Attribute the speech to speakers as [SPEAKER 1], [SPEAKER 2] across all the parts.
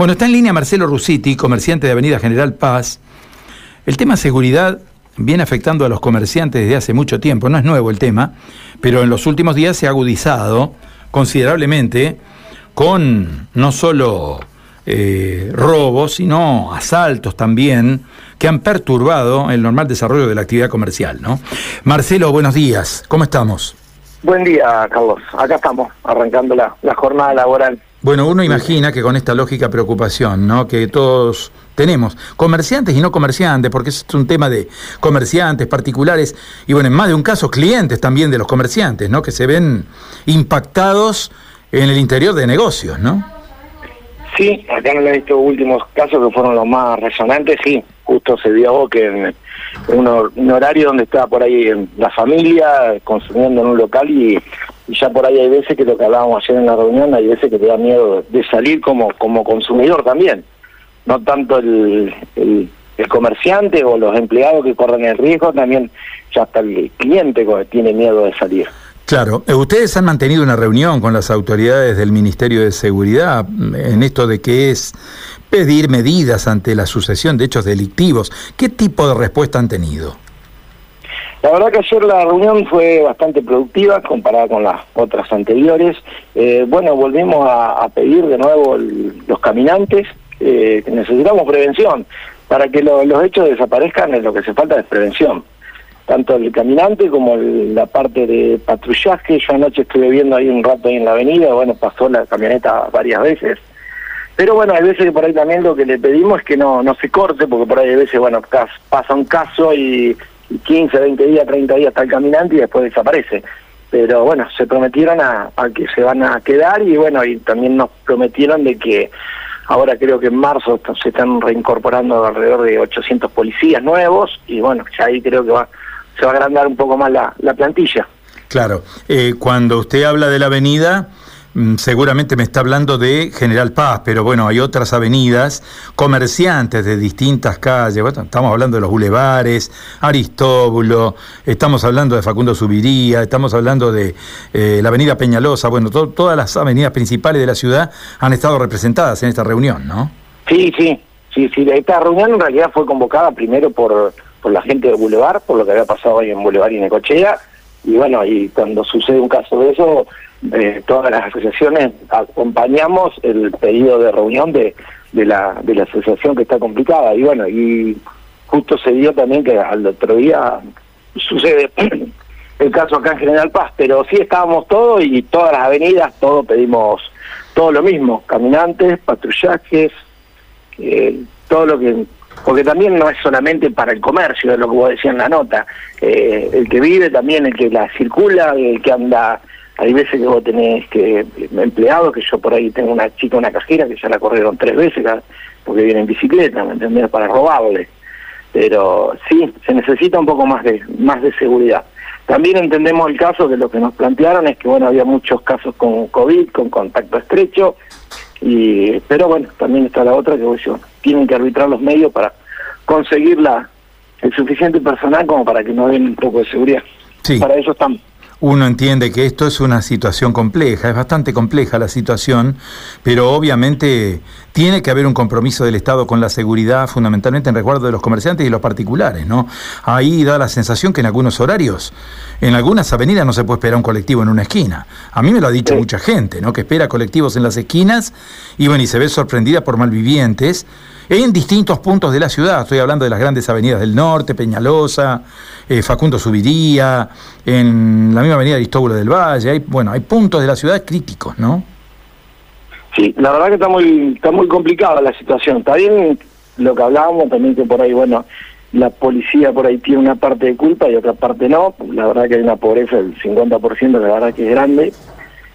[SPEAKER 1] Bueno, está en línea Marcelo Rusiti, comerciante de Avenida General Paz. El tema seguridad viene afectando a los comerciantes desde hace mucho tiempo, no es nuevo el tema, pero en los últimos días se ha agudizado considerablemente con no solo eh, robos, sino asaltos también, que han perturbado el normal desarrollo de la actividad comercial. ¿no? Marcelo, buenos días, ¿cómo estamos?
[SPEAKER 2] Buen día, Carlos. Acá estamos, arrancando la, la jornada laboral.
[SPEAKER 1] Bueno, uno imagina que con esta lógica preocupación, ¿no? Que todos tenemos, comerciantes y no comerciantes, porque es un tema de comerciantes particulares y bueno, en más de un caso clientes también de los comerciantes, ¿no? Que se ven impactados en el interior de negocios, ¿no?
[SPEAKER 2] Sí, acá en estos últimos casos que fueron los más resonantes, sí, justo se dio que en, un, horario donde estaba por ahí la familia consumiendo en un local y y ya por ahí hay veces que lo que hablábamos ayer en la reunión, hay veces que te da miedo de salir como, como consumidor también, no tanto el, el, comerciante o los empleados que corren el riesgo, también ya hasta el cliente tiene miedo de salir.
[SPEAKER 1] Claro, eh, ustedes han mantenido una reunión con las autoridades del Ministerio de Seguridad en esto de que es pedir medidas ante la sucesión de hechos delictivos. ¿Qué tipo de respuesta han tenido?
[SPEAKER 2] La verdad que ayer la reunión fue bastante productiva comparada con las otras anteriores. Eh, bueno, volvimos a, pedir de nuevo los caminantes, eh, necesitamos prevención. Para que los hechos desaparezcan, lo que se falta es prevención. Tanto el caminante como la parte de patrullaje. Yo anoche estuve viendo ahí un rato ahí en la avenida, bueno, pasó la camioneta varias veces. Pero bueno, hay veces que por ahí también lo que le pedimos es que no, no se corte, porque por ahí hay veces, bueno, pasa un caso y 15, 20 días, 30 días está el caminante y después desaparece. Pero bueno, se prometieron a, que se van a quedar y bueno, y también nos prometieron de que ahora creo que en marzo se están reincorporando alrededor de 800 policías nuevos y bueno, ya ahí creo que va, se va a agrandar un poco más la, la plantilla.
[SPEAKER 1] Claro, eh, cuando usted habla de la avenida, seguramente me está hablando de General Paz, pero bueno, hay otras avenidas, comerciantes de distintas calles, estamos hablando de los bulevares, Aristóbulo, estamos hablando de Facundo Subiría, estamos hablando de eh, la avenida Peñalosa, bueno, todas las avenidas principales de la ciudad han estado representadas en esta reunión, ¿no?
[SPEAKER 2] Sí, sí, sí, sí, esta reunión en realidad fue convocada primero por, por la gente del Boulevard, por lo que había pasado ahí en Boulevard y Necochea, y bueno, y cuando sucede un caso de eso eh, todas las asociaciones acompañamos el pedido de reunión de, de, la, de la asociación que está complicada. Y bueno, y justo se dio también que al otro día sucede el caso acá en General Paz, pero sí estábamos todos y todas las avenidas, todos pedimos todo lo mismo, caminantes, patrullajes, eh, todo lo que... Porque también no es solamente para el comercio, es lo que vos decías en la nota, eh, el que vive también, el que la circula, el que anda hay veces que vos tenés que empleados, que yo por ahí tengo una chica, una cajera, que ya la corrieron tres veces porque viene en bicicleta, ¿me entendés? Para robarle. Pero sí, se necesita un poco más de, más de seguridad. También entendemos el caso de lo que nos plantearon es que bueno había muchos casos con COVID, con contacto estrecho, y pero bueno, también está la otra que bueno, tienen que arbitrar los medios para conseguir la, el suficiente personal como para que nos den un poco de seguridad. Para eso estamos
[SPEAKER 1] uno entiende que esto es una situación compleja, es bastante compleja la situación, pero obviamente tiene que haber un compromiso del Estado con la seguridad, fundamentalmente en resguardo de los comerciantes y los particulares, ¿no? Ahí da la sensación que en algunos horarios, en algunas avenidas no se puede esperar un colectivo en una esquina. A mí me lo ha dicho mucha gente, ¿no? Que espera colectivos en las esquinas y bueno, y se ve sorprendida por malvivientes en distintos puntos de la ciudad. Estoy hablando de las grandes avenidas del norte, Peñalosa, eh, Facundo Subiría, en la misma avenida Aristóbulo del Valle. Hay, bueno, hay puntos de la ciudad críticos, ¿no?
[SPEAKER 2] Sí, la verdad que está muy, está muy complicada la situación. Está bien lo que hablábamos también que por ahí, bueno, la policía por ahí tiene una parte de culpa y otra parte no. La verdad que hay una pobreza del 50%, la verdad que es grande.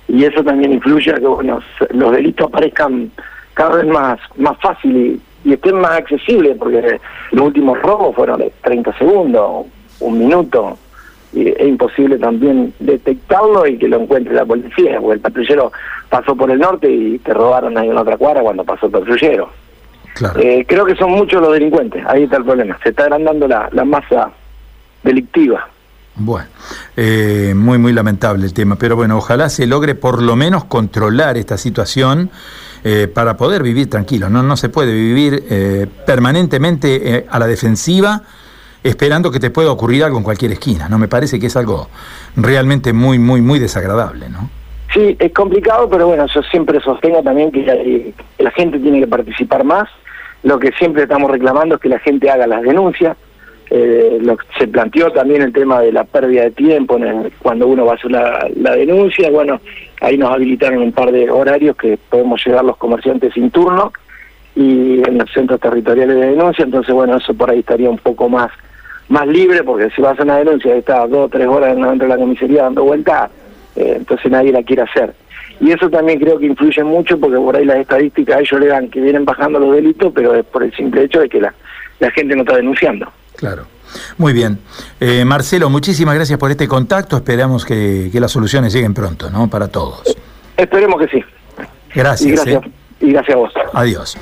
[SPEAKER 2] Y eso también influye a que bueno, los delitos aparezcan cada vez más, más fácil y estén más accesibles, porque los últimos robos fueron de 30 segundos, un minuto, y es imposible también detectarlo y que lo encuentre la policía, porque el patrullero pasó por el norte y te robaron ahí en otra cuadra cuando pasó el patrullero. Eh, creo que son muchos los delincuentes, ahí está el problema, se está agrandando la, la masa delictiva.
[SPEAKER 1] Bueno, eh, muy, muy lamentable el tema, pero bueno, ojalá se logre por lo menos controlar esta situación eh, para poder vivir tranquilo. No, no se puede vivir eh, permanentemente eh, a la defensiva esperando que te pueda ocurrir algo en cualquier esquina. No me parece que es algo realmente muy, muy, muy desagradable, ¿no?
[SPEAKER 2] Sí, es complicado, pero bueno, yo siempre sostengo también que la, gente tiene que participar más. Lo que siempre estamos reclamando es que la gente haga las denuncias. Eh, lo, se planteó también el tema de la pérdida de tiempo cuando uno va a hacer la, denuncia. Bueno, ahí nos habilitaron un par de horarios que podemos llegar los comerciantes sin turno y en los centros territoriales de denuncia. Entonces, bueno, eso por ahí estaría un poco más más libre, porque si vas a una denuncia y estás dos o tres horas dentro de la comisaría dando vueltas, eh, entonces nadie la quiere hacer. Y eso también creo que influye mucho, porque por ahí las estadísticas a ellos le dan que vienen bajando los delitos, pero es por el simple hecho de que la, la gente no está denunciando.
[SPEAKER 1] Claro. Muy bien. Eh, Marcelo, muchísimas gracias por este contacto. Esperamos que, que, las soluciones lleguen pronto, ¿no? Para todos.
[SPEAKER 2] esperemos que sí.
[SPEAKER 1] Gracias.
[SPEAKER 2] Y gracias,
[SPEAKER 1] ¿eh?
[SPEAKER 2] y gracias a vos.
[SPEAKER 1] Adiós.